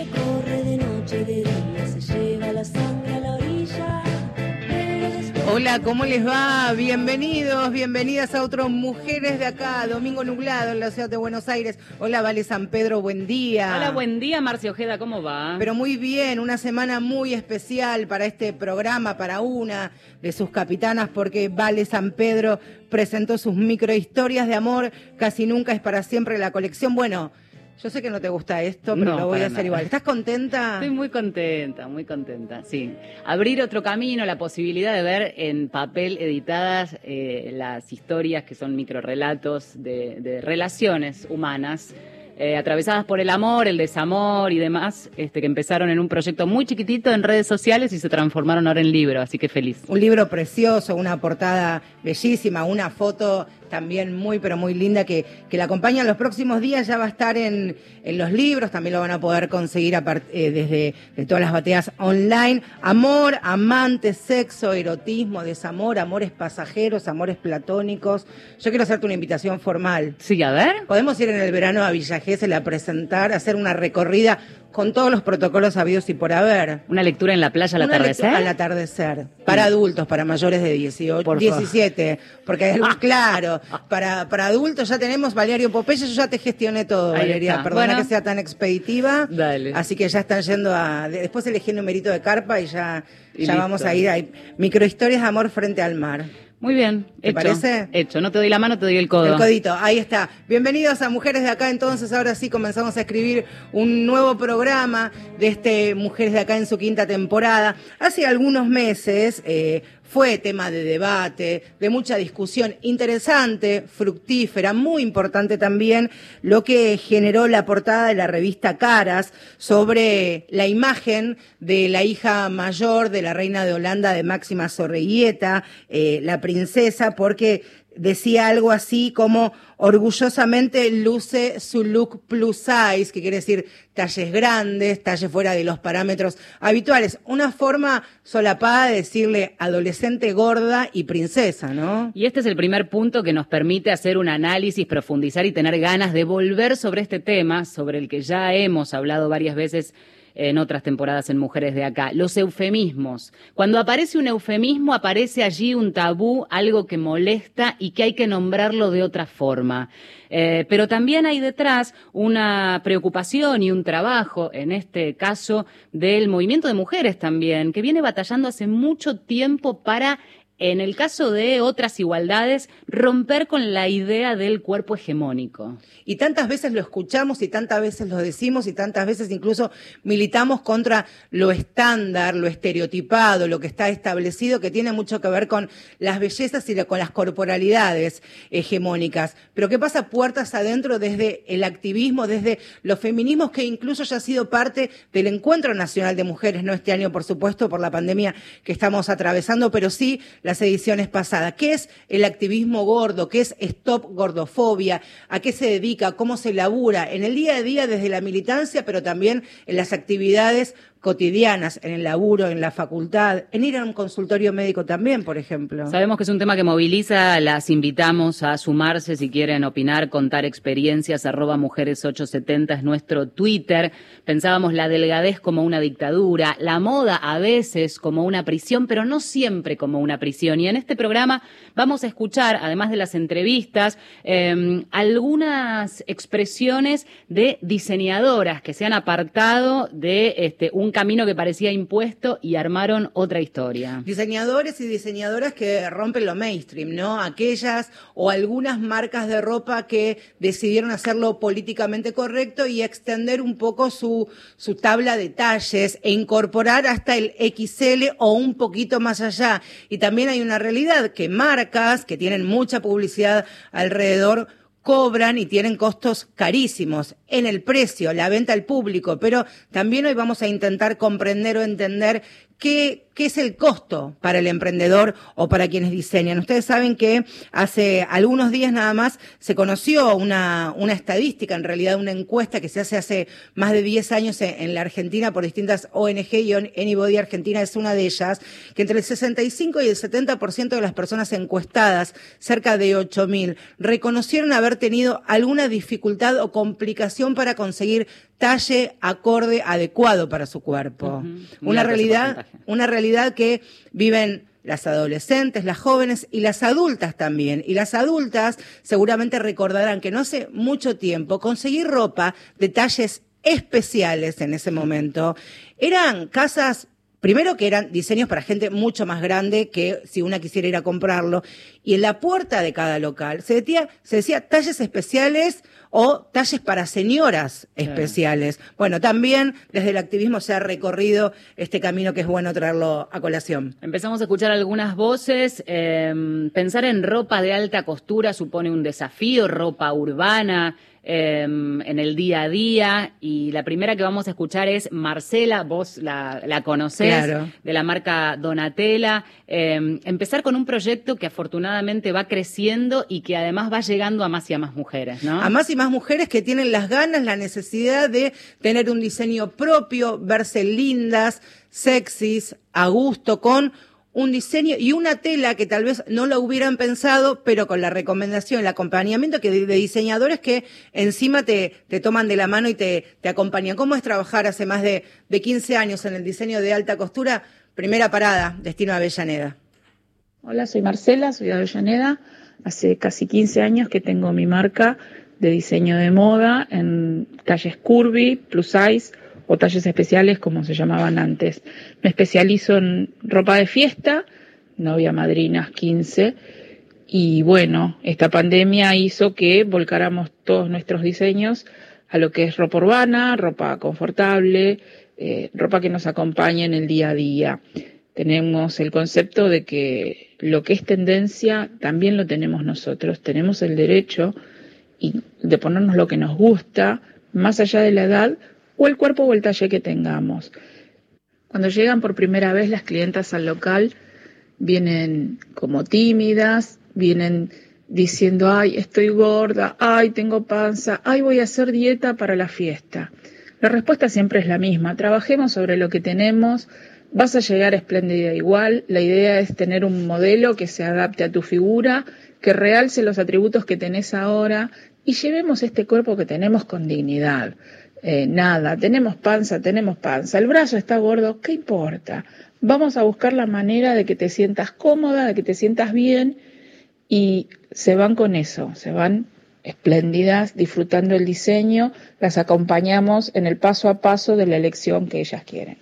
que corre de noche y de día se lleva la sangre a la orilla. Pero después- Hola, ¿cómo les va? Bienvenidos, bienvenidas a otros Mujeres de acá, Domingo Nublado en la ciudad de Buenos Aires. Hola, Vale San Pedro, buen día. Hola, buen día, Marcia Ojeda, ¿cómo va? Pero muy bien, una semana muy especial para este programa, para una de sus capitanas, porque Vale San Pedro presentó sus microhistorias de amor, casi nunca es para siempre la colección. Bueno, yo sé que no te gusta esto, pero No, lo voy a hacer nada. igual. ¿Estás contenta? Estoy muy contenta, muy contenta, sí. Abrir otro camino, la posibilidad de ver en papel editadas eh, las historias que son microrelatos de, de relaciones humanas. eh, atravesadas por el amor, el desamor y demás, este, que empezaron en un proyecto muy chiquitito en redes sociales y se transformaron ahora en libro, así que feliz. Un libro precioso, una portada bellísima, una foto también muy, pero muy linda que, que la acompaña en los próximos días. Ya va a estar en, en los libros, también lo van a poder conseguir a part- eh, desde de todas las bateas online. Amor, amantes, sexo, erotismo, desamor, amores pasajeros, amores platónicos. Yo quiero hacerte una invitación formal. Sí, a ver. Podemos ir en el verano a Villa Gesell a presentar, a hacer una recorrida con todos los protocolos habidos y por haber. Una lectura en la playa al Una atardecer. Al atardecer. Para adultos, para mayores de 18, Por favor. 17. Porque hay algo claro. Para, para adultos ya tenemos Valerio Popeye. Yo ya te gestioné todo, Ahí Valeria. está. Perdona Bueno. que sea tan expeditiva. Dale. Así que ya están yendo a. de- Después elegí el numerito de carpa y ya, Y ya listo. vamos a ir a microhistorias de amor frente al mar. Muy bien, ¿Te hecho. parece? Hecho, no te doy la mano, te doy el codo. El codito, ahí está. Bienvenidos a Mujeres de Acá. Entonces, ahora sí comenzamos a escribir un nuevo programa de este Mujeres de Acá en su quinta temporada. Hace algunos meses eh, fue tema de debate, de mucha discusión interesante, fructífera, muy importante también, lo que generó la portada de la revista Caras sobre la imagen de la hija mayor de la reina de Holanda, de Máxima Zorreguieta, eh, la princesa, porque decía algo así como orgullosamente luce su look plus size, que quiere decir talles grandes, talles fuera de los parámetros habituales. Una forma solapada de decirle adolescente gorda y princesa, ¿no? Y este es el primer punto que nos permite hacer un análisis, profundizar y tener ganas de volver sobre este tema, sobre el que ya hemos hablado varias veces en otras temporadas en Mujeres de Acá, los eufemismos. Cuando aparece un eufemismo, aparece allí un tabú, algo que molesta y que hay que nombrarlo de otra forma. Eh, pero también hay detrás una preocupación y un trabajo, en este caso, del movimiento de mujeres también, que viene batallando hace mucho tiempo para en el caso de otras igualdades, romper con la idea del cuerpo hegemónico. Y tantas veces lo escuchamos y tantas veces lo decimos y tantas veces incluso militamos contra lo estándar, lo estereotipado, lo que está establecido, que tiene mucho que ver con las bellezas y con las corporalidades hegemónicas. Pero ¿qué pasa puertas adentro desde el activismo, desde los feminismos que incluso ya ha sido parte del Encuentro Nacional de Mujeres, no este año por supuesto por la pandemia que estamos atravesando, pero sí las ediciones pasadas. ¿Qué es el activismo gordo? ¿Qué es Stop Gordofobia? ¿A qué se dedica? ¿Cómo se labura? En el día a día desde la militancia, pero también en las actividades cotidianas, en el laburo, en la facultad, en ir a un consultorio médico también, por ejemplo. Sabemos que es un tema que moviliza, las invitamos a sumarse si quieren opinar, contar experiencias, arroba mujeres870 es nuestro Twitter. Pensábamos la delgadez como una dictadura, la moda a veces como una prisión, pero no siempre como una prisión. Y en este programa vamos a escuchar, además de las entrevistas, eh, algunas expresiones de diseñadoras que se han apartado de este, un camino que parecía impuesto y armaron otra historia. Diseñadores y diseñadoras que rompen lo mainstream, ¿no? Aquellas o algunas marcas de ropa que decidieron hacerlo políticamente correcto y extender un poco su, su tabla de talles e incorporar hasta el XL o un poquito más allá. Y también hay una realidad que marcas que tienen mucha publicidad alrededor cobran y tienen costos carísimos en el precio, la venta al público, pero también hoy vamos a intentar comprender o entender qué, qué es el costo para el emprendedor o para quienes diseñan. Ustedes saben que hace algunos días nada más se conoció una, una estadística, en realidad una encuesta que se hace hace más de 10 años en, en la Argentina por distintas ONG y Anybody Argentina es una de ellas, que entre el 65 y el 70% de las personas encuestadas, cerca de 8.000, reconocieron haber tenido alguna dificultad o complicación para conseguir talle acorde, adecuado para su cuerpo. Una realidad, una realidad que viven las adolescentes, las jóvenes y las adultas también. Y las adultas seguramente recordarán que no hace mucho tiempo conseguir ropa de talles especiales en ese momento eran casas Primero que eran diseños para gente mucho más grande que si una quisiera ir a comprarlo. Y en la puerta de cada local se decía, se decía talles especiales o talles para señoras especiales. Bueno, también desde el activismo se ha recorrido este camino que es bueno traerlo a colación. Empezamos a escuchar algunas voces. Em, pensar en ropa de alta costura supone un desafío, ropa urbana, Em, en el día a día. Y la primera que vamos a escuchar es Marcela, vos la, la conocés, de la marca Donatella. Em, empezar con un proyecto que afortunadamente va creciendo y que además va llegando a más y a más mujeres, ¿no? A más y más mujeres que tienen las ganas, la necesidad de tener un diseño propio, verse lindas, sexys, a gusto, con un diseño y una tela que tal vez no lo hubieran pensado, pero con la recomendación, el acompañamiento que de, diseñadores que encima te, te, toman de la mano y te, te, acompañan. ¿Cómo es trabajar hace más de, de 15 años en el diseño de alta costura? Primera parada, destino Avellaneda. Hola, soy Marcela, soy de Avellaneda. Hace casi 15 años que tengo mi marca de diseño de moda en talles curvy, plus size, o talles especiales como se llamaban antes. Me especializo en ropa de fiesta, novia madrinas 15, y bueno, esta pandemia hizo que volcáramos todos nuestros diseños a lo que es ropa urbana, ropa confortable, eh, ropa que nos acompañe en el día a día. Tenemos el concepto de que lo que es tendencia también lo tenemos nosotros. Tenemos el derecho de ponernos lo que nos gusta, más allá de la edad, o el cuerpo o el talle que tengamos. Cuando llegan por primera vez las clientas al local, vienen como tímidas, vienen diciendo, ay, estoy gorda, ay, tengo panza, ay, voy a hacer dieta para la fiesta. La respuesta siempre es la misma, trabajemos sobre lo que tenemos, vas a llegar espléndida igual, la idea es tener un modelo que se adapte a tu figura, que realce los atributos que tenés ahora y llevemos este cuerpo que tenemos con dignidad. Eh, nada, tenemos panza, tenemos panza, el brazo está gordo, ¿qué importa? Vamos a buscar la manera de que te sientas cómoda, de que te sientas bien y se van con eso, se van espléndidas, disfrutando el diseño, las acompañamos en el paso a paso de la elección que ellas quieren.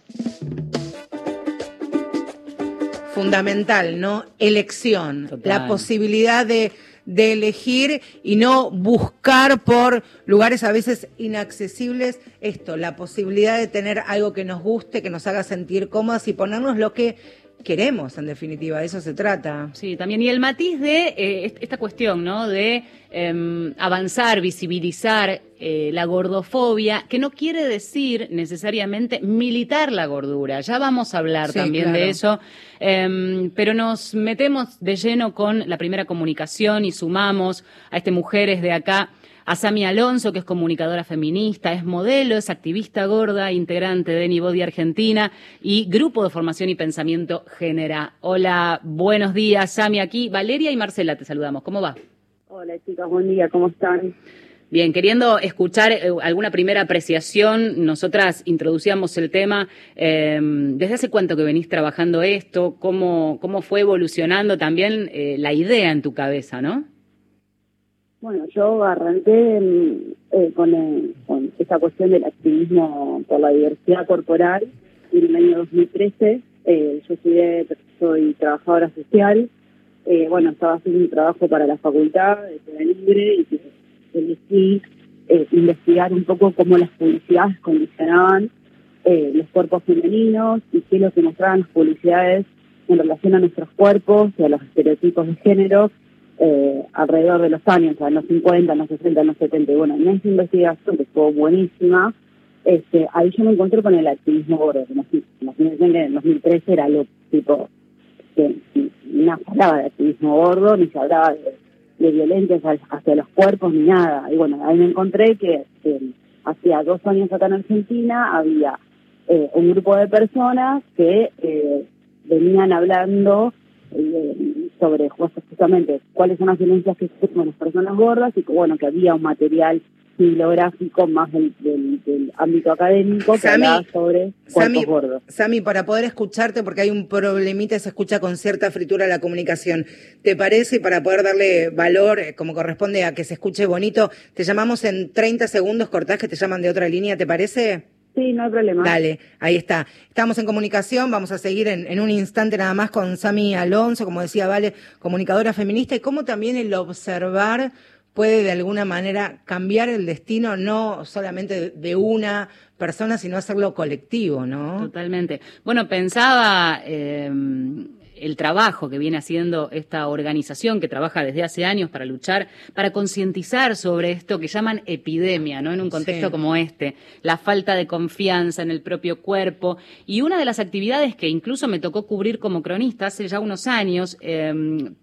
Fundamental, ¿no? Elección, la posibilidad de de elegir y no buscar por lugares a veces inaccesibles esto, la posibilidad de tener algo que nos guste, que nos haga sentir cómodas y ponernos lo que queremos, en definitiva, de eso se trata. Sí, también. Y el matiz de eh, esta cuestión, ¿no? De em, avanzar, visibilizar eh, la gordofobia, que no quiere decir necesariamente militar la gordura. Ya vamos a hablar también de eso. Em, pero nos metemos de lleno con la primera comunicación y sumamos a este Mujeres de acá a Sami Alonso, que es comunicadora feminista, es modelo, es activista gorda, integrante de Nibody Argentina y Grupo de Formación y Pensamiento Genera. Hola, buenos días, Sami, aquí. Valeria y Marcela, te saludamos. ¿Cómo va? Hola, chicas, buen día, ¿cómo están? Bien, queriendo escuchar eh, alguna primera apreciación, nosotras introducíamos el tema. Eh, ¿Desde hace cuánto que venís trabajando esto? ¿Cómo, cómo fue evolucionando también eh, la idea en tu cabeza, no? Bueno, yo arranqué mm, eh, con, eh, con esta cuestión del activismo por la diversidad corporal en el año 2013. Eh, yo estudié, soy trabajadora social. Eh, bueno, estaba haciendo un trabajo para la facultad de Ciudad Libre y elegí eh, investigar un poco cómo las publicidades condicionaban eh, los cuerpos femeninos y qué es lo que mostraban las publicidades en relación a nuestros cuerpos y a los estereotipos de género eh, alrededor de los años, en los 50, en los 60, en los 70. Y bueno, en esa investigación, que fue buenísima, este, ahí yo me encontré con el activismo gordo. Imagínense que en el 2013 era lo tipo, que no se hablaba de activismo gordo, ni se hablaba de, de violencia hacia los cuerpos, ni nada. Y bueno, ahí me encontré que hacía dos años acá en Argentina había eh, un grupo de personas que eh, venían hablando eh, sobre justamente cuáles son las violencias que sufren las personas gordas y que bueno que había un material bibliográfico más del, del, del ámbito académico que sobre gordos. Sami, para poder escucharte, porque hay un problemita, se escucha con cierta fritura la comunicación. ¿Te parece? Y para poder darle valor, eh, como corresponde a que se escuche bonito, te llamamos en 30 segundos, cortás que te llaman de otra línea, ¿te parece? Sí, no hay problema. Dale, ahí está. Estamos en comunicación, vamos a seguir en, en un instante nada más con Sami Alonso, como decía Vale, comunicadora feminista, y cómo también el observar puede de alguna manera cambiar el destino no solamente de- una persona, sino hacerlo colectivo, ¿no? Totalmente. Bueno, pensaba eh, el trabajo que viene haciendo esta organización que trabaja desde hace años para luchar, para concientizar sobre esto que llaman epidemia, ¿no? En un contexto Sí. como este, la falta de confianza en el propio cuerpo. Y una de las actividades que incluso me tocó cubrir como cronista hace ya unos años, eh,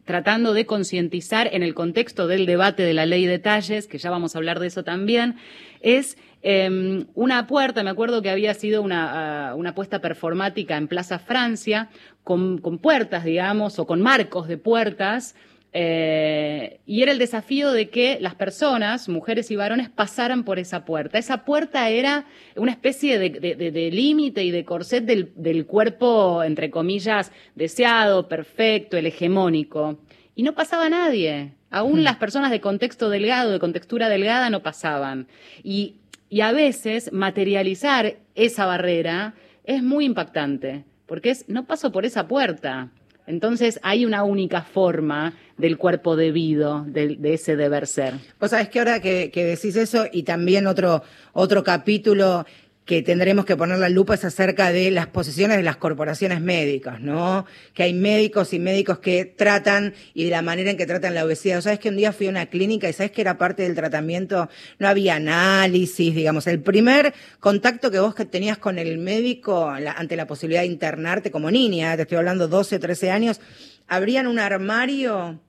tratando de concientizar en el contexto del debate de la ley de talles, que ya vamos a hablar de eso también, es eh, una puerta, me acuerdo que había sido una, ah, una puesta performática en Plaza Francia, con, con puertas, digamos, o con marcos de puertas, eh, y era el desafío de que las personas, mujeres y varones, pasaran por esa puerta. Esa puerta era una especie de, de- de- de límite y de corset del, del cuerpo, entre comillas, deseado, perfecto, el hegemónico. Y no pasaba nadie. Aún las personas de contexto delgado, de contextura delgada, no pasaban. Y, y a veces materializar esa barrera es muy impactante, porque es, no paso por esa puerta. Entonces hay una única forma del cuerpo debido, de, ese deber ser. Vos sabés que ahora que, que decís eso, y también otro, otro capítulo que tendremos que poner la lupa es acerca de las posiciones de las corporaciones médicas, ¿no? Que hay médicos y médicos que tratan y de la manera en que tratan la obesidad. ¿Sabes que un día fui a una clínica y sabes que era parte del tratamiento? No había análisis, digamos. El primer contacto que vos tenías con el médico ante la posibilidad de internarte como niña, te estoy hablando 12 o 13 años, abrían un armario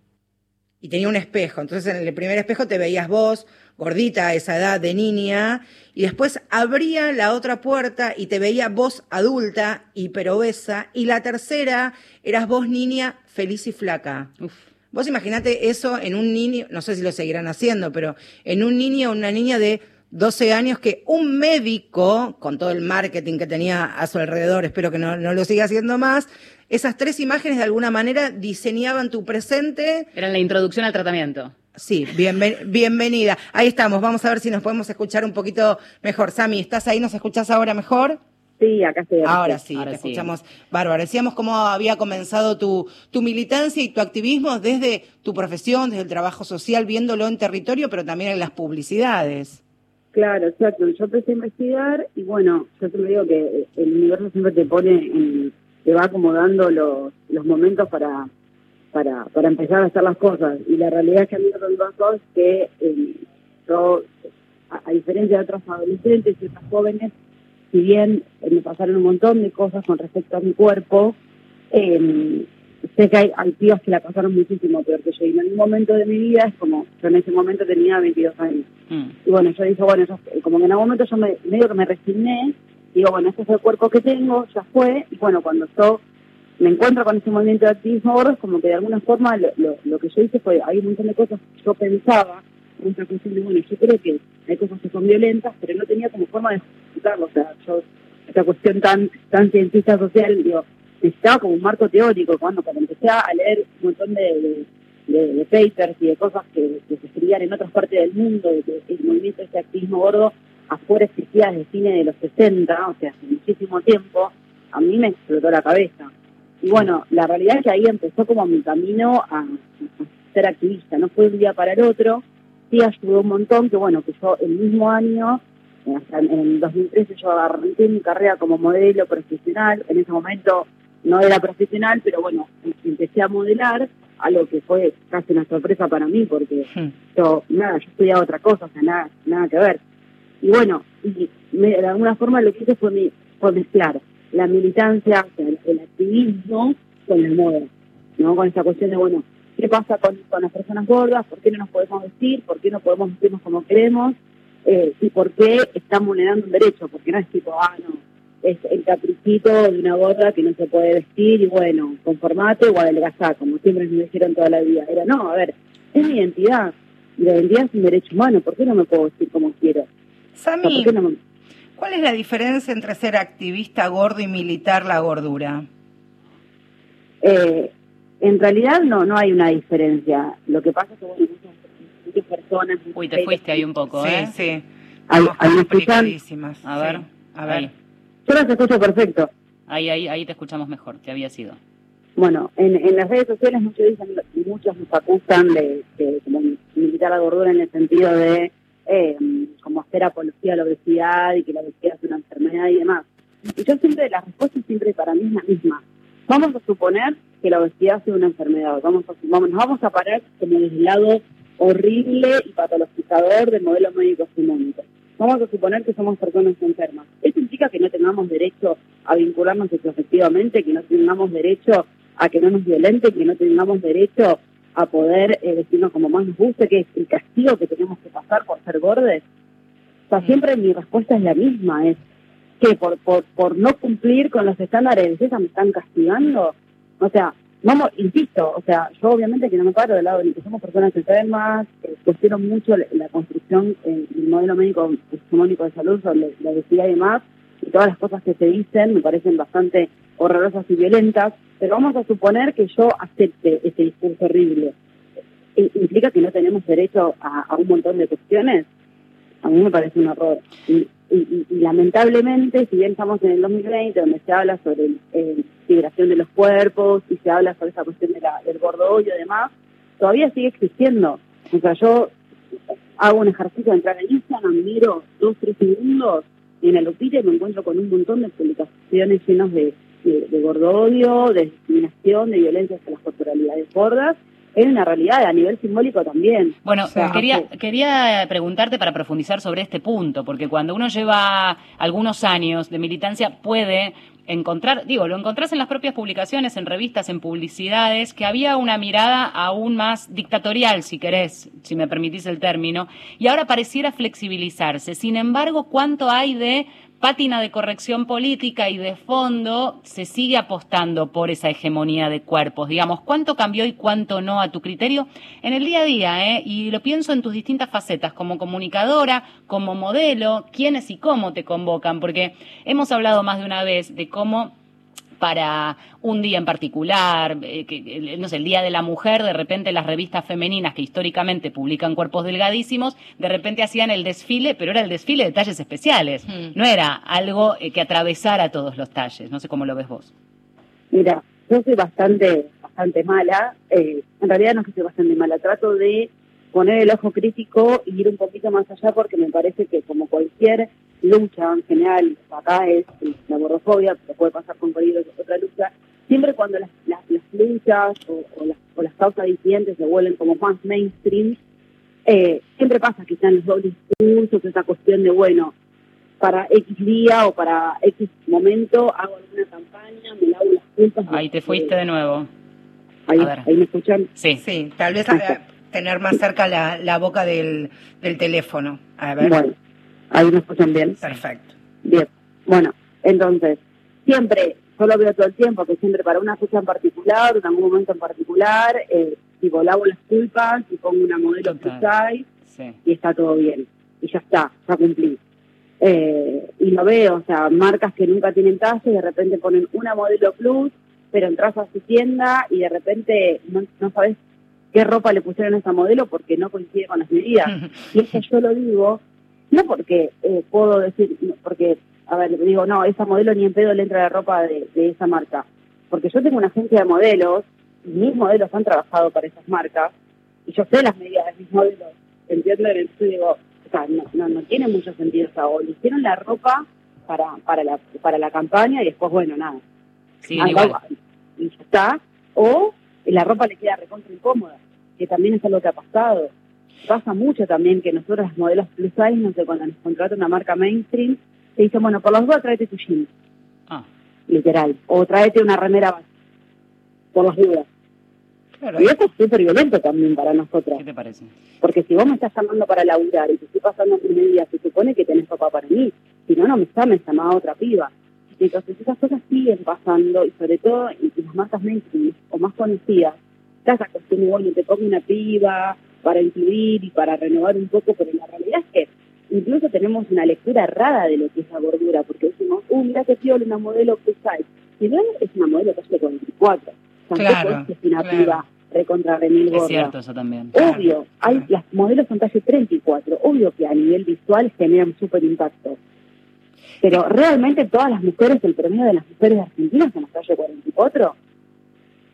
y tenía un espejo. Entonces en el primer espejo te veías vos, gordita a esa edad de niña, y después abría la otra puerta y te veía vos adulta, hiperobesa, y la tercera eras vos niña feliz y flaca. Uf. Vos imaginate eso en un niño, no sé si lo seguirán haciendo, pero en un niño o una niña de 12 años que un médico, con todo el marketing que tenía a su alrededor, espero que no, no lo siga haciendo más, esas tres imágenes de alguna manera diseñaban tu presente Era la introducción al tratamiento. Sí, bienven- bienvenida. Ahí estamos. Vamos a ver si nos podemos escuchar un poquito mejor. Sami, ¿estás ahí? ¿Nos escuchás ahora mejor? Sí, acá estoy. acá Ahora sí, Ahora te sí. escuchamos bárbaro. Decíamos cómo había comenzado tu, tu militancia y tu activismo desde tu profesión, desde el trabajo social, viéndolo en territorio, pero también en las publicidades. Claro, exacto. Yo empecé a investigar y bueno, yo te digo que el universo siempre te pone, en, te va acomodando los, momentos para, para, empezar a hacer las cosas. Y la realidad es que a mí lo me pasó es que eh, yo, a, diferencia de otros adolescentes y otros jóvenes, si bien me pasaron un montón de cosas con respecto a mi cuerpo, eh, sé que hay, hay tíos que la pasaron muchísimo peor que yo. Y en un momento de mi vida es como, yo en ese momento tenía 22 años. Mm. Y bueno, yo dije, bueno, yo- como que en algún momento yo me, medio que me resigné, digo, bueno, este es el cuerpo que tengo, ya fue, y bueno, cuando yo me encuentro con ese movimiento de activismo gordo, es como que de alguna forma lo, lo, lo que yo hice fue, hay un montón de cosas que yo pensaba, mucha cuestión de, bueno, yo creo que hay cosas que son violentas, pero no tenía como forma de justificarlo, o sea, yo, esta cuestión tan, tan cientista social, digo, necesitaba como un marco teórico, cuando, cuando empecé a leer un montón de, de papers y de cosas que, se escribían en otras partes del mundo, de el movimiento de este activismo gordo afuera existía desde cine de los 60, o sea, hace muchísimo tiempo, a mí me explotó la cabeza. Y bueno, la realidad es que ahí empezó como mi camino a, ser activista, no fue un día para el otro, sí ayudó un montón, que bueno, que yo el mismo año, en, en el 2013 yo arranqué mi carrera como modelo profesional, en ese momento no era profesional, pero bueno, empecé a modelar, algo que fue casi una sorpresa para mí, porque Hmm. yo, nada, yo estudiaba otra cosa, o sea, nada, nada que ver. Y bueno, y me- de alguna forma lo que hice fue, mi- fue mezclar la militancia, o sea, el, el activismo con la moda, ¿no? Con esa cuestión de, bueno, ¿qué pasa con, con las personas gordas? ¿Por qué no nos podemos vestir? ¿Por qué no podemos vestirnos como queremos? Eh, y por qué están vulnerando un derecho, porque no es tipo, ah, no, es el caprichito de una gorda que no se puede vestir y bueno, conformate o adelgazá, como siempre me dijeron toda la vida. Era, no, a ver, es mi identidad. la identidad es un derecho humano, ¿por qué no me puedo vestir como quiero? O sea, Sami, ¿por qué no me- ¿cuál es la diferencia entre ser activista gordo y militar la gordura? Eh, en realidad no no hay una diferencia. Lo que pasa es que bueno, muchas, muchas personas... Uy, te fuiste ahí un poco, sí, ¿eh? sí. Escuchan. complicadísimas, A ver, sí. A ver. Yo las escucho perfecto. ahí, ahí, ahí te escuchamos mejor, te había sido. Bueno, en, en las redes sociales muchos dicen muchos nos acusan de, de como militar la gordura en el sentido de eh, como hacer apología a la obesidad y que la obesidad es una enfermedad y demás. Y yo siempre, la respuesta siempre para mí es la misma. Vamos a suponer que la obesidad sea una enfermedad. Vamos a, vamos, nos vamos a parar como del lado horrible y patologizador del modelo médico hegemónico. Vamos a suponer que somos personas enfermas. ¿Eso implica que no tengamos derecho a vincularnos efectivamente, que no tengamos derecho a que no nos violenten, que no tengamos derecho a poder eh, vestirnos como más nos guste, que es el castigo que tenemos que pasar por ser gordes? O sea, siempre mi respuesta es la misma, es que por, por, por no cumplir con los estándares de belleza me están castigando. O sea, vamos, insisto, o sea, yo obviamente que no me paro del lado de que somos personas enfermas, eh, cuestiono mucho la, la construcción eh, del modelo médico hegemónico de salud sobre la obesidad y demás, y todas las cosas que se dicen me parecen bastante horrorosas y violentas, pero vamos a suponer que yo acepte ese discurso horrible. Eh, ¿Implica que no tenemos derecho a, un montón de cuestiones? A mí me parece un horror. Y, y- y- y lamentablemente, si bien estamos en el 2020, donde se habla sobre eh, liberación de los cuerpos y se habla sobre esa cuestión de la- del gordo y demás, todavía sigue existiendo. O sea, yo hago un ejercicio de entrar en Instagram, miro dos, tres segundos en el y me encuentro con un montón de publicaciones llenas de, de, de gordodio, de discriminación, de violencia hacia las corporalidades gordas. Es una realidad a nivel simbólico también. Bueno, O sea, quería, quería preguntarte para profundizar sobre este punto, porque cuando uno lleva algunos años de militancia puede encontrar, digo, lo encontrás en las propias publicaciones, en revistas, en publicidades, que había una mirada aún más dictatorial, si querés, si me permitís el término, y ahora pareciera flexibilizarse. Sin embargo, ¿cuánto hay de pátina de corrección política y de fondo se sigue apostando por esa hegemonía de cuerpos? Digamos, ¿cuánto cambió y cuánto no a tu criterio en el día a día? ¿eh? Y lo pienso en tus distintas facetas, como comunicadora, como modelo, quiénes y cómo te convocan, porque hemos hablado más de una vez de cómo para un día en particular, eh, que, el- no sé, el Día de la Mujer, de repente las revistas femeninas que históricamente publican cuerpos delgadísimos, de repente hacían el desfile, pero era el desfile de talles especiales, Mm. no era algo eh, que atravesara todos los talles, no sé cómo lo ves vos. Mira, yo soy bastante, bastante mala. eh, en realidad no soy bastante mala. Trato de poner el ojo crítico y ir un poquito más allá porque me parece que como cualquier lucha en general, acá es la gordofobia, pero puede pasar con cualquier otra lucha, siempre cuando las, las, las luchas o, o las, o las causas disidentes se vuelven como más mainstream, eh, siempre pasa que están los dobles discursos, esa cuestión de, bueno, para X día o para X momento hago alguna campaña, me lavo las culpas. Ahí te fuiste de nuevo. Ahí, me escuchan. Sí. Sí, tal vez tener más cerca la, la boca del, del teléfono. A ver, Bueno, ahí me escuchan bien. perfecto. Bien. Bueno, entonces, siempre, yo lo veo todo el tiempo, que siempre para una fecha en particular, en algún momento en particular, eh, tipo, lavo las culpas y pongo una modelo size Sí. y está todo bien. Y ya está, ya cumplí. Eh, y lo veo, o sea, marcas que nunca tienen talle, de repente ponen una modelo plus, pero entras a su tienda y de repente no, no sabes qué ropa le pusieron a esa modelo porque no coincide con las medidas. Y eso yo lo digo, no porque eh, puedo decir, porque, a ver, digo, no, esa modelo ni en pedo le entra la ropa de, de esa marca. Porque yo tengo una agencia de modelos, y mis modelos han trabajado para esas marcas, y yo sé las medidas de mis modelos, ¿entiendes? Entonces digo, o sea, no, no, no tiene mucho sentido, o sea, o le hicieron la ropa para, para, la, para la campaña y después, bueno, nada, Sí, Ah, igual. va, y ya está, o la ropa le queda recontra incómoda, que también es algo que ha pasado. Pasa mucho también que nosotros los modelos plus size, no sé, cuando nos contrata una marca mainstream, te dicen, bueno, por las dudas tráete tu jeans, Ah, literal, o tráete una remera básica, por las dudas. Claro, Y eso es súper violento también para nosotras, ¿Qué te parece? porque si vos me estás llamando para laburar y te estoy pasando mi medida, se supone que tenés ropa para mí, si no, no me llames, llama a otra piba. Entonces esas cosas siguen pasando y sobre todo en las marcas mainstream o más conocidas, está esa cuestión de, bueno, te pongo una piba para incluir y para renovar un poco, pero la realidad es que incluso tenemos una lectura errada de lo que es la gordura, porque decimos, uh, mira que piola una modelo plus size. Si no, es una modelo talle 44. Tampoco Claro, es que es una claro. piba recontra remil Es cierto eso también. Obvio, hay, las modelos son talle 34, obvio que a nivel visual generan súper impacto. Pero realmente todas las mujeres, el promedio de las mujeres argentinas son las talle 44.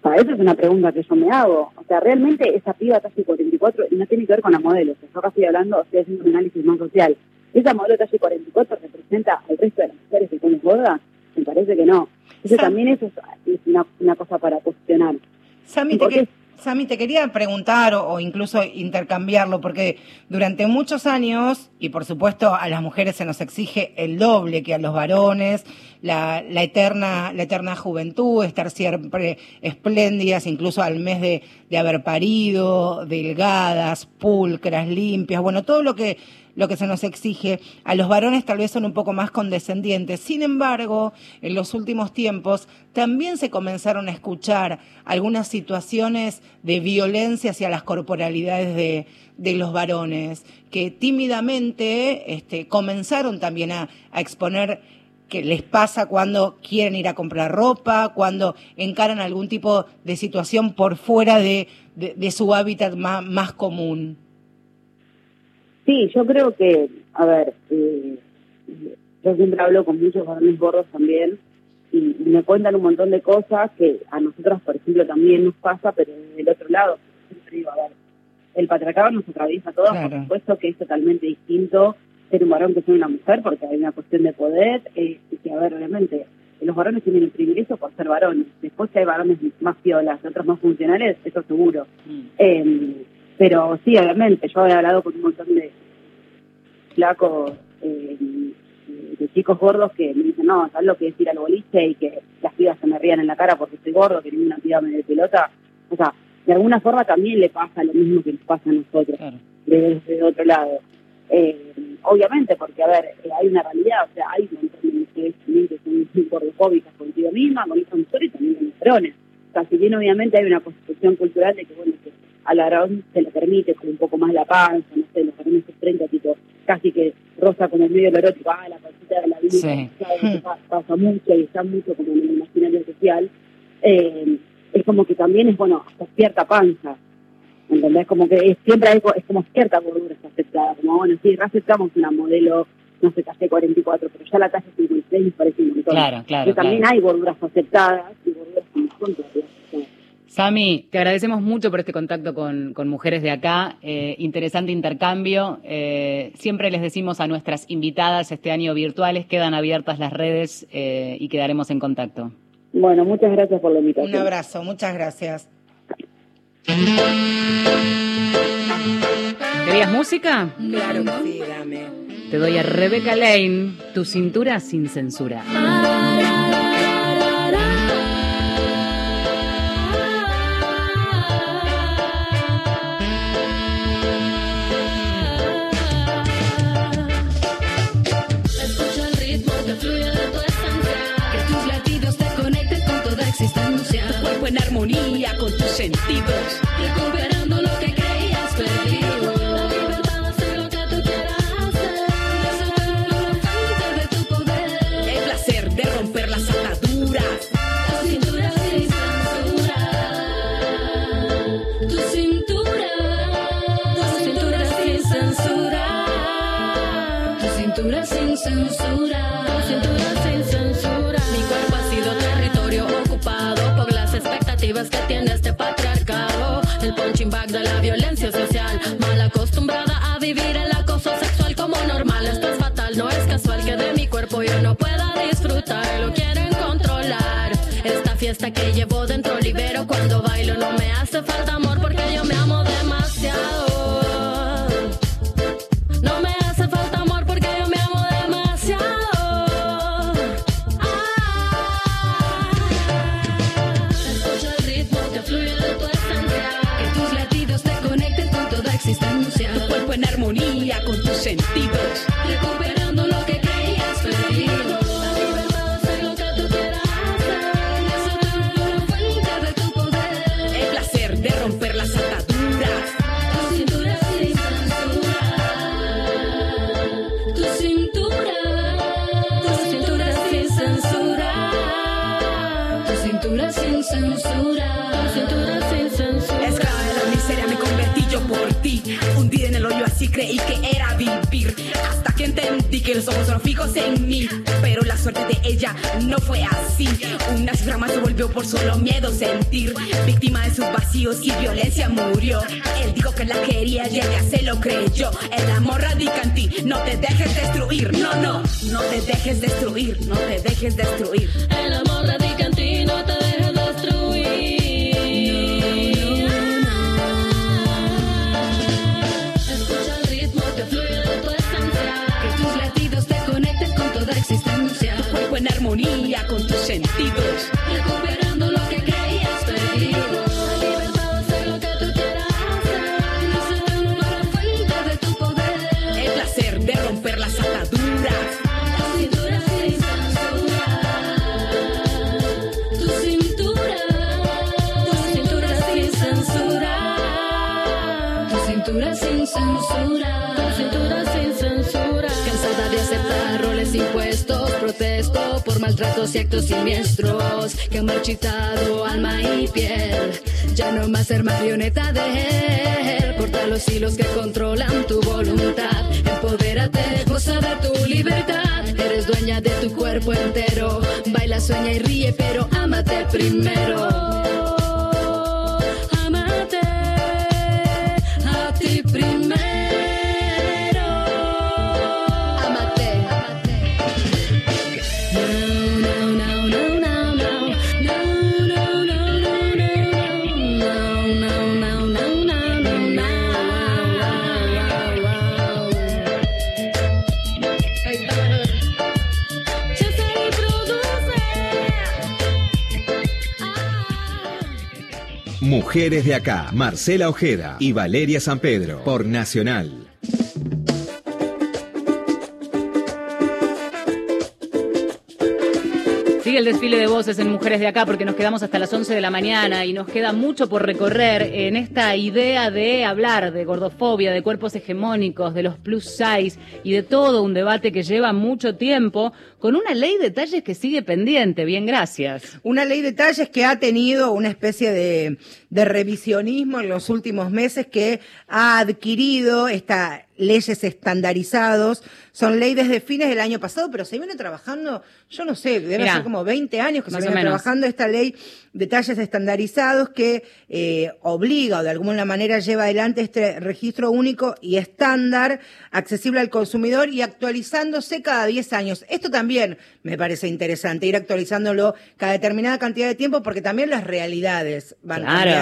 Sea, esa es una pregunta que yo me hago. O sea, realmente esa piba talle 44 y no tiene que ver con las modelos. Yo acá estoy hablando, estoy haciendo un análisis más social. ¿Esa modelo talle 44 representa al resto de las mujeres que son gordas? Me parece que no. Entonces Sam- también eso es, es una, una cosa para cuestionar. Sami, te, que- Sami, te quería preguntar o, incluso intercambiarlo, porque durante muchos años, y por supuesto a las mujeres se nos exige el doble que a los varones, la, eterna, la eterna juventud, estar siempre espléndidas, incluso al mes de haber parido, delgadas, pulcras, limpias, bueno, todo lo que lo que se nos exige. A los varones tal vez son un poco más condescendientes. Sin embargo, en los últimos tiempos también se comenzaron a escuchar algunas situaciones de violencia hacia las corporalidades de, de los varones, que tímidamente este, comenzaron también a, a exponer que les pasa cuando quieren ir a comprar ropa, cuando encaran algún tipo de situación por fuera de, de- de su hábitat más, más común. Sí, yo creo que, a ver, eh, yo siempre hablo con muchos varones gordos también y, y me cuentan un montón de cosas que a nosotros, por ejemplo, también nos pasa, pero del otro lado, siempre digo, a ver, el patriarcado nos atraviesa a todos, Claro. por supuesto que es totalmente distinto ser un varón que ser una mujer, porque hay una cuestión de poder, eh, y que, a ver, obviamente, los varones tienen el privilegio por ser varones. Después que hay varones más piolas, otros más funcionales, eso seguro. Mm. Eh, pero sí, obviamente, yo he hablado con un montón de flacos, eh, de chicos gordos que me dicen, no, ¿sabes lo que es ir al boliche y que las pibas se me rían en la cara porque estoy gordo, que ninguna piba me dé pelota? O sea, de alguna forma también le pasa lo mismo que nos pasa a nosotros, Claro. desde otro lado. Eh, obviamente, porque, a ver, eh, hay una realidad, o sea, hay un montón de mujeres también que son gordofóbicas contigo misma, con otras mujeres y también con los varones. O sea, si bien obviamente hay una construcción cultural de que, bueno, que a la varón se le permite con un poco más la panza, no sé, los varones se frente tipo, casi que rosa con el medio del erótico, ah, la pancita de la vida, Sí. pasa mucho y está mucho como en el imaginario social, eh, es como que también es, bueno, hasta cierta panza, ¿entendés? Como que es, siempre hay, es como cierta gordura está aceptada, como, bueno, sí, aceptamos una modelo, no sé, talle 44, pero ya la talla 56 me parece un montón. Claro, claro, Pero también claro. hay gorduras aceptadas y gorduras que no son todavía. Sami, te agradecemos mucho por este contacto con, con mujeres de acá. Eh, interesante intercambio. Eh, siempre les decimos a nuestras invitadas este año virtuales, quedan abiertas las redes eh, y quedaremos en contacto. Bueno, muchas gracias por la invitación. Un abrazo, muchas gracias. ¿Querías música? Claro que sí, dame. Te doy a Rebecca Lane, tu cintura sin censura. Escucha existencia. Tu cuerpo en armonía con tus sentidos. Que llevo dentro libero cuando bailo. No me hace falta amor porque yo me amo demasiado. No me hace falta amor porque yo me amo demasiado. Ah. Escucha el ritmo que fluye de tu esencia. Que tus latidos te conecten con toda existencia. Tu cuerpo en armonía con tus sentidos. Que los ojos son fijos en mí. Pero la suerte de ella no fue así. Una más se volvió por solo miedo sentir. Víctima de sus vacíos y violencia murió. Él dijo que la quería y ella se lo creyó. El amor radica en ti. No te dejes destruir. No, no. No te dejes destruir. No te dejes destruir. Armonía con tus sentidos. Recuperando lo que creías perdido. El placer de romper las ataduras. Tu cintura sin censura. Tu cintura. Tu cintura sin censura. Tu cintura sin censura. Tu cintura sin censura. Cansada de aceptar roles impuestos, protesto maltratos y actos siniestros que han marchitado alma y piel. Ya no más ser marioneta de él, corta los hilos que controlan tu voluntad. Empodérate, goza de tu libertad. Eres dueña de tu cuerpo entero. Baila, sueña y ríe, pero ámate primero. Mujeres de acá, Marcela Ojeda y Valeria San Pedro, por Nacional. Sigue el desfile de voces en Mujeres de Acá porque nos quedamos hasta las 11 de la mañana y nos queda mucho por recorrer en esta idea de hablar de gordofobia, de cuerpos hegemónicos, de los plus size y de todo un debate que lleva mucho tiempo con una ley de talles que sigue pendiente. Bien, gracias. Una ley de talles que ha tenido una especie de, de revisionismo en los últimos meses que ha adquirido esta leyes estandarizados. Son ley desde fines del año pasado, pero se viene trabajando, yo no sé, debe Mirá, ser como 20 años que se viene trabajando esta ley de talles estandarizados que eh, obliga o de alguna manera lleva adelante este registro único y estándar accesible al consumidor y actualizándose cada 10 años. Esto también me parece interesante, ir actualizándolo cada determinada cantidad de tiempo porque también las realidades van Claro. cambiando,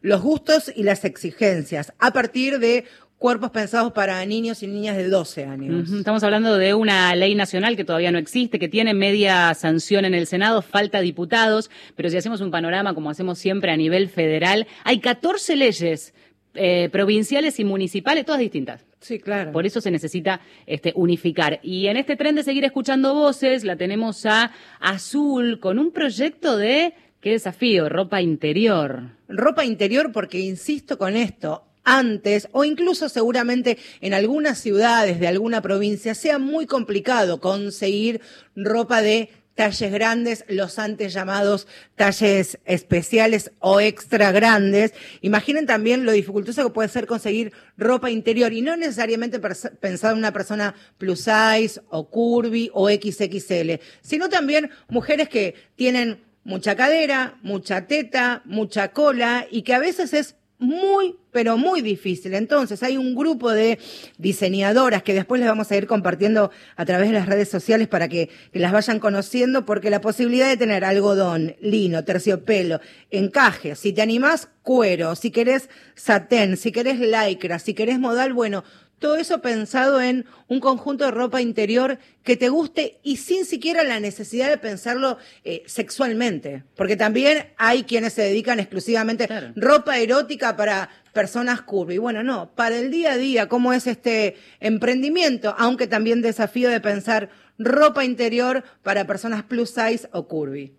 los gustos y las exigencias a partir de cuerpos pensados para niños y niñas de 12 años. Estamos hablando de una ley nacional que todavía no existe, que tiene media sanción en el Senado, falta diputados, pero si hacemos un panorama como hacemos siempre a nivel federal, hay 14 leyes eh, provinciales y municipales, todas distintas. Sí, claro. Por eso se necesita este, unificar. Y en este tren de seguir escuchando voces, la tenemos a Azul con un proyecto de, qué desafío, ropa interior. ropa interior porque insisto con esto, antes o incluso seguramente en algunas ciudades de alguna provincia sea muy complicado conseguir ropa de talles grandes, los antes llamados talles especiales o extra grandes. Imaginen también lo dificultoso que puede ser conseguir ropa interior y no necesariamente pensado en una persona plus size o curvy o XXL, sino también mujeres que tienen mucha cadera, mucha teta, mucha cola y que a veces es muy, pero muy difícil. Entonces hay un grupo de diseñadoras que después les vamos a ir compartiendo a través de las redes sociales para que, que las vayan conociendo porque la posibilidad de tener algodón, lino, terciopelo, encaje, si te animás, cuero, si querés satén, si querés lycra, si querés modal, bueno, todo eso pensado en un conjunto de ropa interior que te guste y sin siquiera la necesidad de pensarlo eh, sexualmente. Porque también hay quienes se dedican exclusivamente Claro. ropa erótica para personas curvy. Bueno, no, para el día a día, ¿cómo es este emprendimiento? Aunque también desafío de pensar ropa interior para personas plus size o curvy.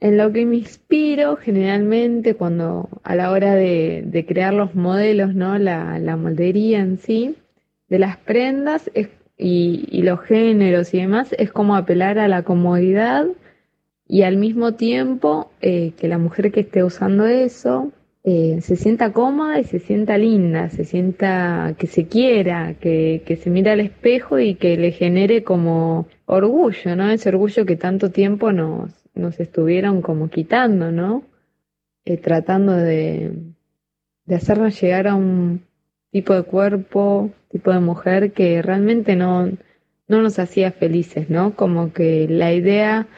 En lo que me inspiro generalmente cuando a la hora de, de crear los modelos, ¿no? La, la moldería en sí, de las prendas y, los géneros y demás, es como apelar a la comodidad y al mismo tiempo eh, que la mujer que esté usando eso eh, se sienta cómoda y se sienta linda, se sienta que se quiera, que, que se mira al espejo y que le genere como orgullo, ¿no? Ese orgullo que tanto tiempo nos, nos estuvieron como quitando, ¿no? Eh, tratando de, de hacernos llegar a un tipo de cuerpo, tipo de mujer que realmente no, no nos hacía felices, ¿no? Como que la idea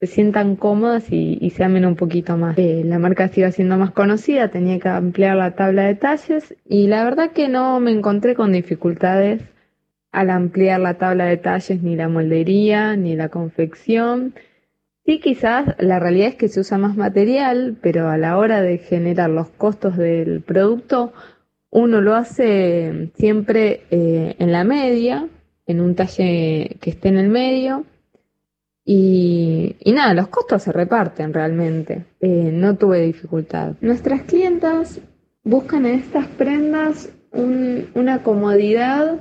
se sientan cómodas y, y se amen un poquito más. Eh, la marca siga siendo más conocida, tenía que ampliar la tabla de talles y la verdad que no me encontré con dificultades al ampliar la tabla de talles, ni la moldería, ni la confección. Sí, quizás la realidad es que se usa más material, pero a la hora de generar los costos del producto, uno lo hace siempre eh, en la media, en un talle que esté en el medio. Y, nada, los costos se reparten realmente. Eh, no tuve dificultad. Nuestras clientas buscan en estas prendas un- una comodidad,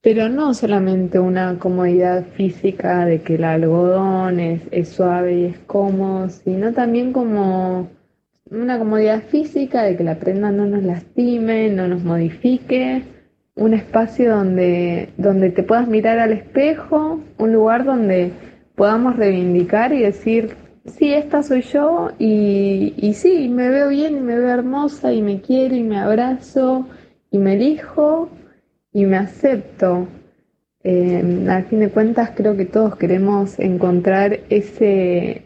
pero no solamente una comodidad física de que el algodón es, es suave y es cómodo, sino también como una comodidad física de que la prenda no nos lastime, no nos modifique, un espacio donde, donde te puedas mirar al espejo, un lugar donde podamos reivindicar y decir, sí, esta soy yo y, y sí, me veo bien y me veo hermosa y me quiero y me abrazo y me elijo y me acepto. Eh, al fin de cuentas creo que todos queremos encontrar ese,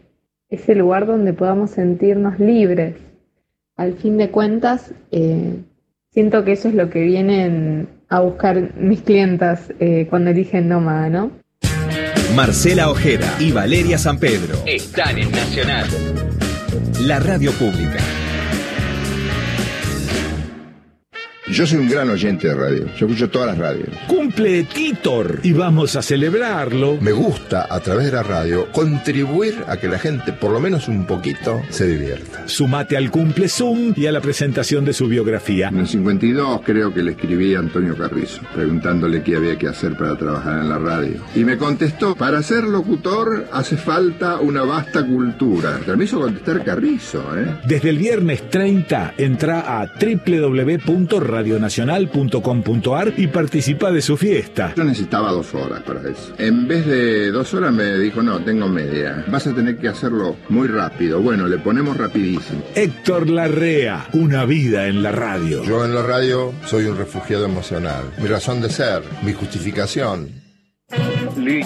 ese lugar donde podamos sentirnos libres. Al fin de cuentas, eh, siento que eso es lo que vienen a buscar mis clientas eh, cuando eligen nómada, ¿no? Marcela Ojeda y Valeria San Pedro están en Nacional, la radio pública. Yo soy un gran oyente de radio. Yo escucho todas las radios. Cumple Titor y vamos a celebrarlo. Me gusta, a través de la radio, contribuir a que la gente, por lo menos un poquito, se divierta. Sumate al cumple Zoom y a la presentación de su biografía. En el 52 creo que le escribí a Antonio Carrizo, preguntándole qué había que hacer para trabajar en la radio. Y me contestó, para ser locutor hace falta una vasta cultura. Me hizo contestar Carrizo, ¿eh? Desde el viernes 30 entra a www.radionacional.com.ar y participa de su fiesta. Yo necesitaba dos horas para eso. En vez de dos horas me dijo, no, tengo media. Vas a tener que hacerlo muy rápido. Bueno, le ponemos rapidísimo. Héctor Larrea, una vida en la radio. Yo en la radio soy un refugiado emocional. Mi razón de ser, mi justificación.